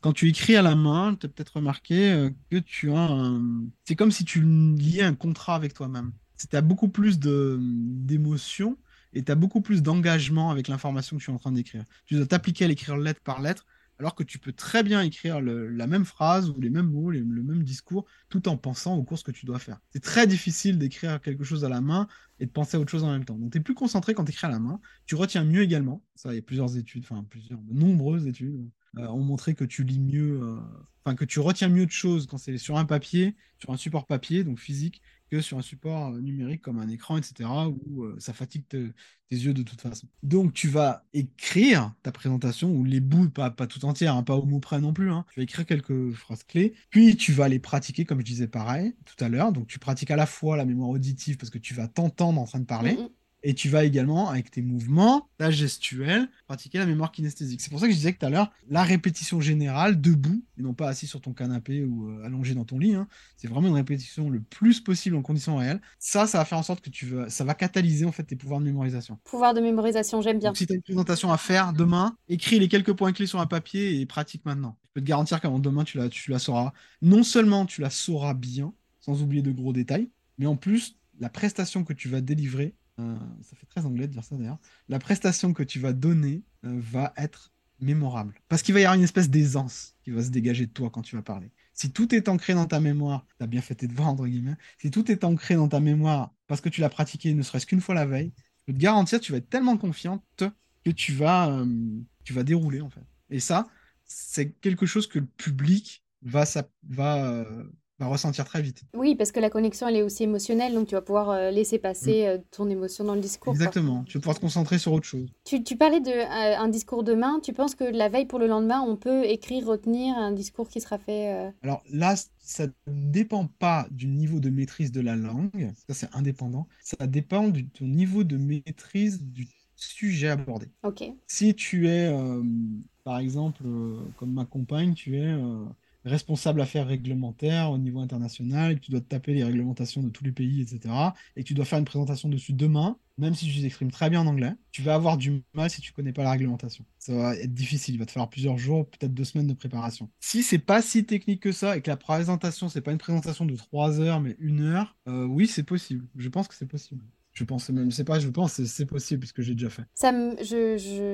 Quand tu écris à la main, tu as peut-être remarqué euh, que tu as un... C'est comme si tu liais un contrat avec toi-même. Tu as beaucoup plus d'émotions et tu as beaucoup plus d'engagement avec l'information que tu es en train d'écrire. Tu dois t'appliquer à l'écrire lettre par lettre alors que tu peux très bien écrire la même phrase ou les mêmes mots, le même discours, tout en pensant aux courses que tu dois faire. C'est très difficile d'écrire quelque chose à la main et de penser à autre chose en même temps. Donc tu es plus concentré quand tu écris à la main. Tu retiens mieux également. Ça, il y a plusieurs études, enfin plusieurs, nombreuses études euh, ont montré que tu lis mieux, euh, enfin que tu retiens mieux de choses quand c'est sur un papier, sur un support papier, donc physique, que sur un support numérique comme un écran, etc., où euh, ça fatigue tes yeux de toute façon. Donc tu vas écrire ta présentation, ou les bouts, pas, pas tout entière, hein, pas au mot près non plus, hein. tu vas écrire quelques phrases clés, puis tu vas les pratiquer, comme je disais pareil tout à l'heure, donc tu pratiques à la fois la mémoire auditive, parce que tu vas t'entendre en train de parler, mm, mm. Et tu vas également, avec tes mouvements, ta gestuelle, pratiquer la mémoire kinesthésique. C'est pour ça que je disais que tout à l'heure, la répétition générale, debout, et non pas assis sur ton canapé ou euh, allongé dans ton lit, hein, c'est vraiment une répétition le plus possible en conditions réelles. Ça, ça va faire en sorte que tu veux, ça va catalyser en fait tes pouvoirs de mémorisation. Pouvoir de mémorisation, j'aime bien. si tu as une présentation à faire demain, écris les quelques points clés sur un papier et pratique maintenant. Je peux te garantir qu'avant demain, tu la, tu la sauras. Non seulement tu la sauras bien, sans oublier de gros détails, mais en plus, la prestation que tu vas délivrer euh, ça fait très anglais de dire ça d'ailleurs, la prestation que tu vas donner euh, va être mémorable. Parce qu'il va y avoir une espèce d'aisance qui va se dégager de toi quand tu vas parler. Si tout est ancré dans ta mémoire, tu as bien fait tes si tout est ancré dans ta mémoire parce que tu l'as pratiqué ne serait-ce qu'une fois la veille, je peux te garantir, tu vas être tellement confiante que tu vas, euh, tu vas dérouler en fait. Et ça, c'est quelque chose que le public va, va, va ressentir très vite. Oui, parce que la connexion, elle est aussi émotionnelle, donc tu vas pouvoir euh, laisser passer mm. euh, ton émotion dans le discours. Exactement, tu vas pouvoir te concentrer sur autre chose. Tu, tu parlais d'un un discours demain, tu penses que la veille pour le lendemain, on peut écrire, retenir un discours qui sera fait Alors là, ça ne dépend pas du niveau de maîtrise de la langue, ça c'est indépendant, ça dépend du ton niveau de maîtrise du sujet abordé. Ok. Si tu es, par exemple, comme ma compagne, tu es responsable affaires réglementaires au niveau international, que tu dois taper les réglementations de tous les pays, etc., et que tu dois faire une présentation dessus demain, même si tu t'exprimes très bien en anglais, tu vas avoir du mal si tu connais pas la réglementation. Ça va être difficile, il va te falloir plusieurs jours, peut-être deux semaines de préparation. Si c'est pas si technique que ça, et que la présentation, c'est pas une présentation de trois heures, mais une heure, euh, oui, c'est possible. Je pense que c'est possible. Je pense même, je sais pas, je pense c'est possible puisque j'ai déjà fait. Ça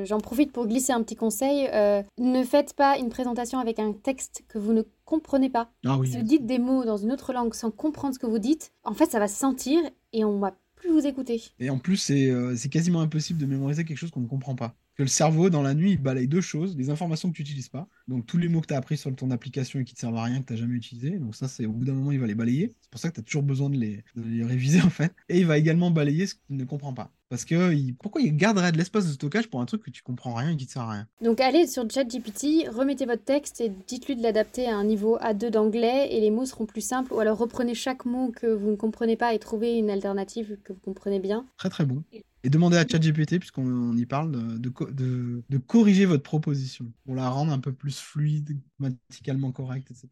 j'en profite pour glisser un petit conseil. Euh, ne faites pas une présentation avec un texte que vous ne comprenez pas. Ah oui. Si vous dites des mots dans une autre langue sans comprendre ce que vous dites, en fait, ça va se sentir et on va plus vous écouter. Et en plus, c'est euh, quasiment impossible de mémoriser quelque chose qu'on ne comprend pas que le cerveau, dans la nuit, il balaye deux choses, les informations que tu n'utilises pas, donc tous les mots que tu as appris sur ton application et qui ne te servent à rien, que tu n'as jamais utilisé, donc ça, c'est au bout d'un moment, il va les balayer. C'est pour ça que tu as toujours besoin de les, de les réviser, en fait. Et il va également balayer ce qu'il ne comprend pas. Parce que pourquoi il garderait de l'espace de stockage pour un truc que tu comprends rien et qui te sert à rien? Donc allez sur ChatGPT, remettez votre texte et dites-lui de l'adapter à un niveau A2 d'anglais et les mots seront plus simples. Ou alors reprenez chaque mot que vous ne comprenez pas et trouvez une alternative que vous comprenez bien. Très très bon. Et demandez à ChatGPT, puisqu'on y parle, de, de, de, corriger votre proposition pour la rendre un peu plus fluide, grammaticalement correcte, etc.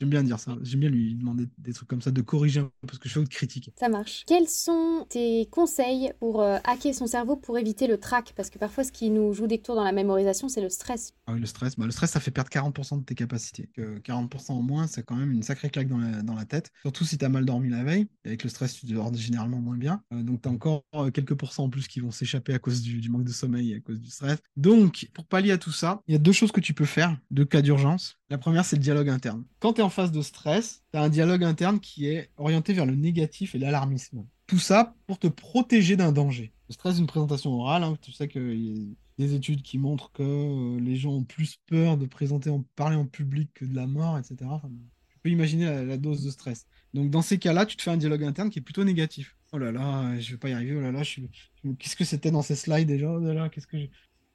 J'aime bien dire ça. J'aime bien lui demander des trucs comme ça, de corriger parce que je fais autre critique. Ça marche. Quels sont tes conseils pour euh, hacker son cerveau pour éviter le trac? Parce que parfois, ce qui nous joue des tours dans la mémorisation, c'est le stress. Ah oui, le stress. Bah, le stress, ça fait perdre 40% de tes capacités. Que 40% en moins, c'est quand même une sacrée claque dans la, dans la tête. Surtout si tu as mal dormi la veille. Avec le stress, tu dors généralement moins bien. Euh, donc, tu as encore euh, quelques pourcents en plus qui vont s'échapper à cause du, du, manque de sommeil et à cause du stress. Donc, pour pallier à tout ça, il y a deux choses que tu peux faire, deux cas d'urgence. La première, c'est le dialogue interne. Quand tu es en phase de stress, tu as un dialogue interne qui est orienté vers le négatif et l'alarmisme. Tout ça pour te protéger d'un danger. Le stress d'une présentation orale, hein, tu sais qu'il y a des études qui montrent que euh, les gens ont plus peur de présenter, en parler en public que de la mort, etc. tu peux imaginer la, dose de stress. Donc dans ces cas-là, tu te fais un dialogue interne qui est plutôt négatif. Oh là là, je vais pas y arriver. Oh là là, qu'est-ce que c'était dans ces slides déjà Oh là là, qu'est-ce que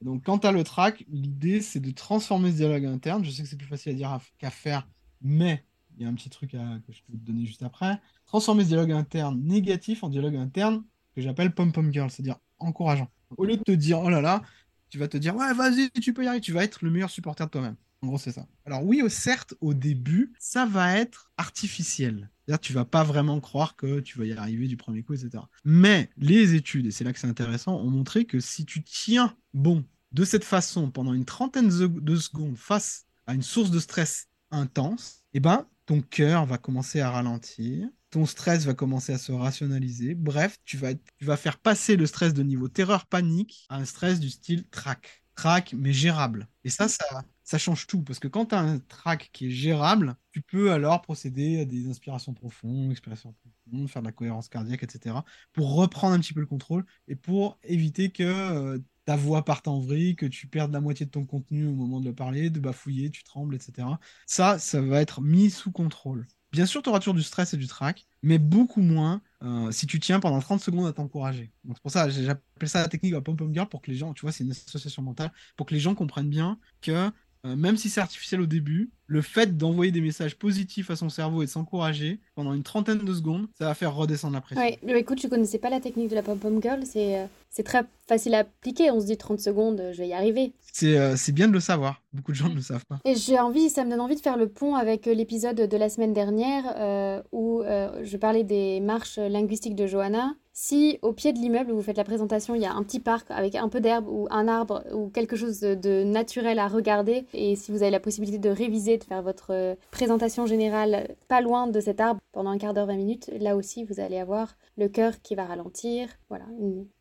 donc, quant à le track, l'idée, c'est de transformer ce dialogue interne. Je sais que c'est plus facile à dire qu'à faire, mais il y a un petit truc que je peux te donner juste après. Transformer ce dialogue interne négatif en dialogue interne que j'appelle pom-pom girl, c'est-à-dire encourageant. Au lieu de te dire, oh là là, tu vas te dire, ouais, vas-y, tu peux y arriver, tu vas être le meilleur supporter de toi-même. En gros, c'est ça. Alors oui, certes, au début, ça va être artificiel. C'est-à-dire, tu vas pas vraiment croire que tu vas y arriver du premier coup, etc. Mais les études, et c'est là que c'est intéressant, ont montré que si tu tiens bon de cette façon pendant une trentaine de secondes face à une source de stress intense, eh ben, ton cœur va commencer à ralentir, ton stress va commencer à se rationaliser. Bref, tu vas, tu vas faire passer le stress de niveau terreur-panique à un stress du style track. Track, mais gérable. Et ça, ça, ça change tout. Parce que quand tu as un track qui est gérable, tu peux alors procéder à des inspirations profondes, expirations profondes, faire de la cohérence cardiaque, etc. pour reprendre un petit peu le contrôle et pour éviter que euh, ta voix parte en vrille, que tu perdes la moitié de ton contenu au moment de le parler, de bafouiller, tu trembles, etc. Ça, ça va être mis sous contrôle. Bien sûr, tu auras toujours du stress et du track, mais beaucoup moins euh, si tu tiens pendant 30 secondes à t'encourager. C'est pour ça, j'appelle ça la technique de la pom-pom girl pour que les gens, tu vois, c'est une association mentale, pour que les gens comprennent bien que euh, même si c'est artificiel au début, le fait d'envoyer des messages positifs à son cerveau et de s'encourager pendant une trentaine de secondes, ça va faire redescendre la pression. Ouais, écoute, je connaissais pas la technique de la pom-pom girl, c'est euh, très facile à appliquer. On se dit 30 secondes, je vais y arriver. Euh, c'est bien de le savoir. Beaucoup de gens ne le savent pas. Et j'ai envie, ça me donne envie de faire le pont avec l'épisode de la semaine dernière où je parlais des marches linguistiques de Johanna. Si au pied de l'immeuble où vous faites la présentation, il y a un petit parc avec un peu d'herbe ou un arbre ou quelque chose de, naturel à regarder, et si vous avez la possibilité de réviser, de faire votre euh, présentation générale pas loin de cet arbre pendant un quart d'heure, 20 minutes, là aussi vous allez avoir le cœur qui va ralentir. Voilà.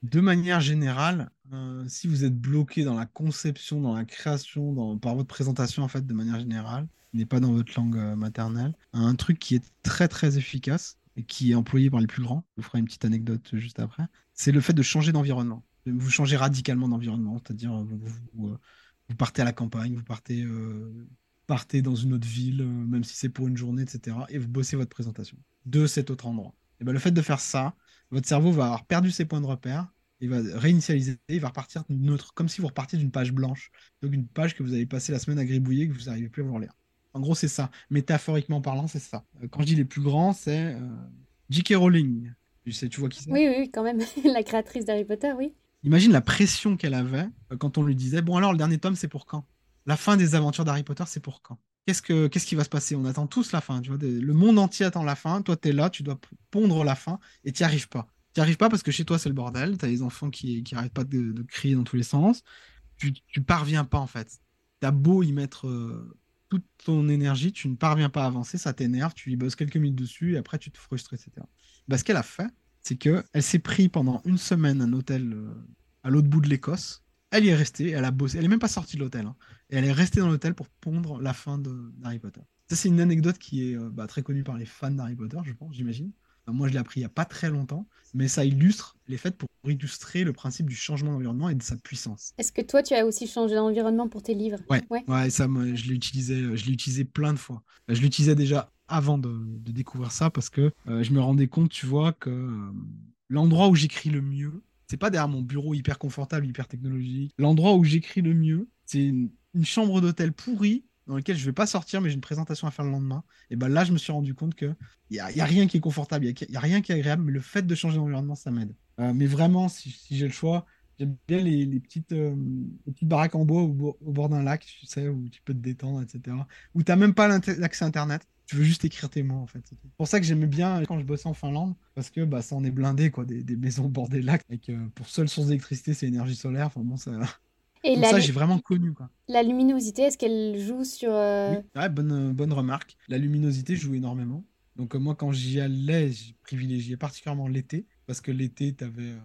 De manière générale, euh, si vous êtes bloqué dans la conception, dans la création, dans, par votre présentation en fait, de manière générale, n'est pas dans votre langue euh, maternelle, un truc qui est très très efficace, qui est employé par les plus grands, je vous ferai une petite anecdote juste après, c'est le fait de changer d'environnement. Vous changez radicalement d'environnement, c'est-à-dire vous, Vous partez à la campagne, vous partez, partez dans une autre ville, même si c'est pour une journée, etc. Et vous bossez votre présentation de cet autre endroit. Et ben, le fait de faire ça, votre cerveau va avoir perdu ses points de repère, il va réinitialiser, il va repartir neutre, comme si vous repartiez d'une page blanche, donc une page que vous avez passé la semaine à gribouiller, que vous n'arrivez plus à voir lire. En gros, c'est ça. Métaphoriquement parlant, c'est ça. Euh, quand je dis les plus grands, c'est euh, J.K. Rowling. Tu sais, tu vois qui c'est? Oui, oui, quand même. la créatrice d'Harry Potter, oui. Imagine la pression qu'elle avait euh, quand on lui disait Bon, alors, le dernier tome, c'est pour quand? La fin des aventures d'Harry Potter, c'est pour quand? Qu'est-ce, que, qu'est-ce qui va se passer? On attend tous la fin. Tu vois, le monde entier attend la fin. Toi, tu es là, tu dois pondre la fin et tu n'y arrives pas. Tu n'y arrives pas parce que chez toi, c'est le bordel. Tu as les enfants qui n'arrêtent pas de, crier dans tous les sens. Tu, tu parviens pas, en fait. Tu as beau y mettre toute ton énergie, tu ne parviens pas à avancer, ça t'énerve, tu y bosses quelques minutes dessus et après tu te frustres, etc. Bah, ce qu'elle a fait, c'est qu'elle s'est pris pendant une semaine un hôtel euh, à l'autre bout de l'Écosse. Elle y est restée, elle a bossé, elle n'est même pas sortie de l'hôtel. Hein. et elle est restée dans l'hôtel pour pondre la fin d'Harry Potter. Ça, c'est une anecdote qui est euh, bah, très connue par les fans d'Harry Potter, je pense, j'imagine. Moi, je l'ai appris il n'y a pas très longtemps, mais ça illustre les faits pour illustrer le principe du changement d'environnement et de sa puissance. Est-ce que toi, tu as aussi changé d'environnement pour tes livres? Ouais, ouais. ça, je l'ai utilisé, je utilisé plein de fois. Je l'utilisais déjà avant de, découvrir ça parce que euh, je me rendais compte, tu vois, que euh, l'endroit où j'écris le mieux, c'est pas derrière mon bureau hyper confortable, hyper technologique. L'endroit où j'écris le mieux, c'est une, chambre d'hôtel pourrie dans laquelle je vais pas sortir, mais j'ai une présentation à faire le lendemain. Et ben là, je me suis rendu compte que il y, a, rien qui est confortable, il y, a, rien qui est agréable, mais le fait de changer d'environnement, ça m'aide. Euh, mais vraiment, si, j'ai le choix, j'aime bien les, petites, euh, petites baraques en bois au, bord d'un lac, tu sais, où tu peux te détendre, etc. Où tu n'as même pas l'accès Internet. Tu veux juste écrire tes mots, en fait. C'est pour ça que j'aimais bien quand je bossais en Finlande, parce que bah, ça en est blindé, quoi, des, maisons au bord des lacs, avec euh, pour seule source d'électricité, c'est l'énergie solaire. Enfin bon, ça. Et ça, j'ai vraiment connu. Quoi. La luminosité, est-ce qu'elle joue sur. Oui, bonne, bonne remarque. La luminosité joue énormément. Donc, moi, quand j'y allais, j'ai privilégié particulièrement l'été parce que l'été, tu avais euh,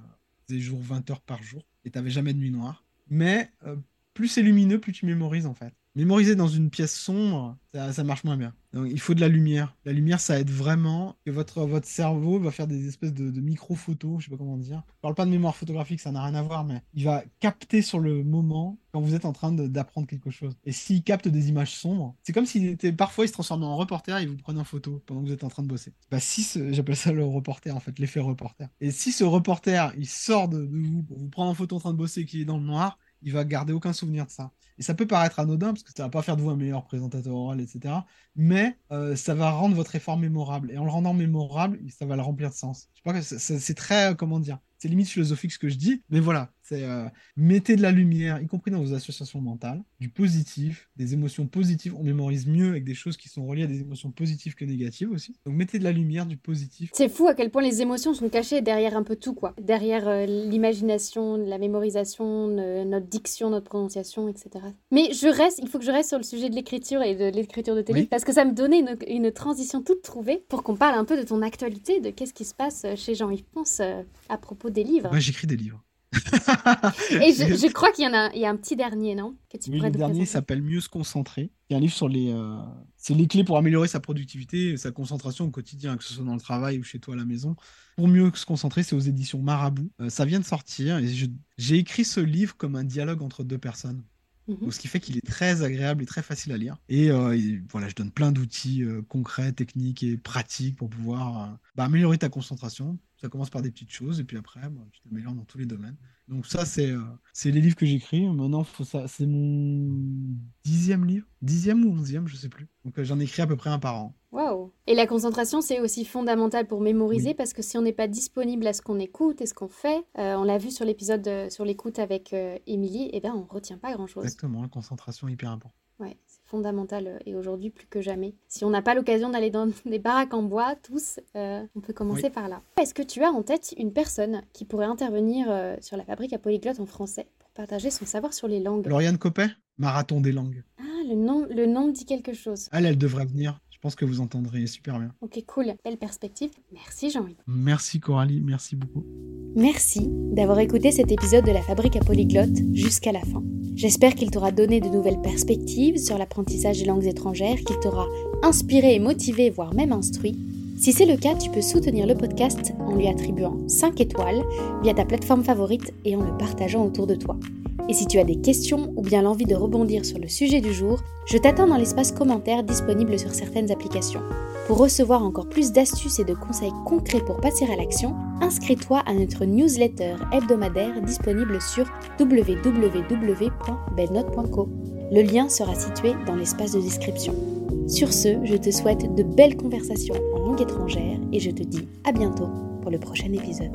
des jours 20 heures par jour et tu n'avais jamais de nuit noire. Mais euh, plus c'est lumineux, plus tu mémorises en fait. Mémoriser dans une pièce sombre, ça, marche moins bien. Donc, il faut de la lumière. La lumière, ça aide vraiment que votre, votre cerveau va faire des espèces de, micro-photos, je sais pas comment dire. Je parle pas de mémoire photographique, ça n'a rien à voir, mais il va capter sur le moment quand vous êtes en train d'apprendre quelque chose. Et s'il capte des images sombres, c'est comme s'il était parfois il se transformait en reporter et vous prenez en photo pendant que vous êtes en train de bosser. Bah si j'appelle ça le reporter en fait, l'effet reporter. Et si ce reporter il sort de, vous pour vous prendre en photo en train de bosser et qu'il est dans le noir, il va garder aucun souvenir de ça. Et ça peut paraître anodin, parce que ça va pas faire de vous un meilleur présentateur oral, etc. Mais euh, ça va rendre votre effort mémorable. Et en le rendant mémorable, ça va le remplir de sens. Je c'est très, euh, comment dire, c'est limite philosophique ce que je dis, mais voilà, c'est euh, mettez de la lumière, y compris dans vos associations mentales, du positif, des émotions positives. On mémorise mieux avec des choses qui sont reliées à des émotions positives que négatives aussi. Donc mettez de la lumière, du positif. C'est fou à quel point les émotions sont cachées derrière un peu tout, quoi. Derrière euh, l'imagination, la mémorisation, notre diction, notre prononciation, etc. Mais je reste, il faut que je reste sur le sujet de l'écriture et de l'écriture de tes livres, parce que ça me donnait une, une transition toute trouvée pour qu'on parle un peu de ton actualité, de qu'est-ce qui se passe chez Jean-Yves Ponce euh, à propos des livres. Moi, j'écris des livres. Et je, crois qu'il y en a, il y a un petit dernier, non? Oui, le dernier s'appelle Mieux se concentrer. C'est un livre sur les, euh, c'est les clés pour améliorer sa productivité, sa concentration au quotidien, que ce soit dans le travail ou chez toi à la maison. Pour mieux se concentrer, c'est aux éditions Marabout. Euh, ça vient de sortir et j'ai écrit ce livre comme un dialogue entre deux personnes. Mhm. Ce qui fait qu'il est très agréable et très facile à lire. Et, euh, voilà, je donne plein d'outils concrets, techniques et pratiques pour pouvoir bah, améliorer ta concentration, ça commence par des petites choses et puis après, bah, tu t'améliores dans tous les domaines. Donc ça, c'est euh, les livres que j'écris. Maintenant, ça, c'est mon dixième livre, dixième ou onzième, je sais plus. Donc euh, j'en écris à peu près un par an. Waouh Et la concentration, c'est aussi fondamental pour mémoriser parce que si on n'est pas disponible à ce qu'on écoute et ce qu'on fait, euh, on l'a vu sur l'épisode sur l'écoute avec Émilie, et eh ben on retient pas grand-chose. Exactement, la concentration est hyper importante. Ouais, fondamentale euh, et aujourd'hui plus que jamais. Si on n'a pas l'occasion d'aller dans des baraques en bois, tous, euh, on peut commencer par là. Est-ce que tu as en tête une personne qui pourrait intervenir euh, sur la fabrique à polyglotte en français pour partager son savoir sur les langues? Lauriane Copet Marathon des langues. Ah, le nom, le nom dit quelque chose. Elle, elle devrait venir. Je pense que vous entendrez super bien. Ok, cool. Belle perspective. Merci Jean-Yves. Merci Coralie, merci beaucoup. Merci d'avoir écouté cet épisode de la Fabrique à Polyglotte jusqu'à la fin. J'espère qu'il t'aura donné de nouvelles perspectives sur l'apprentissage des langues étrangères, qu'il t'aura inspiré et motivé, voire même instruit. Si c'est le cas, tu peux soutenir le podcast en lui attribuant 5 étoiles via ta plateforme favorite et en le partageant autour de toi. Et si tu as des questions ou bien l'envie de rebondir sur le sujet du jour, je t'attends dans l'espace commentaire disponible sur certaines applications. Pour recevoir encore plus d'astuces et de conseils concrets pour passer à l'action, inscris-toi à notre newsletter hebdomadaire disponible sur www.belnote.co. Le lien sera situé dans l'espace de description. Sur ce, je te souhaite de belles conversations en langue étrangère et je te dis à bientôt pour le prochain épisode.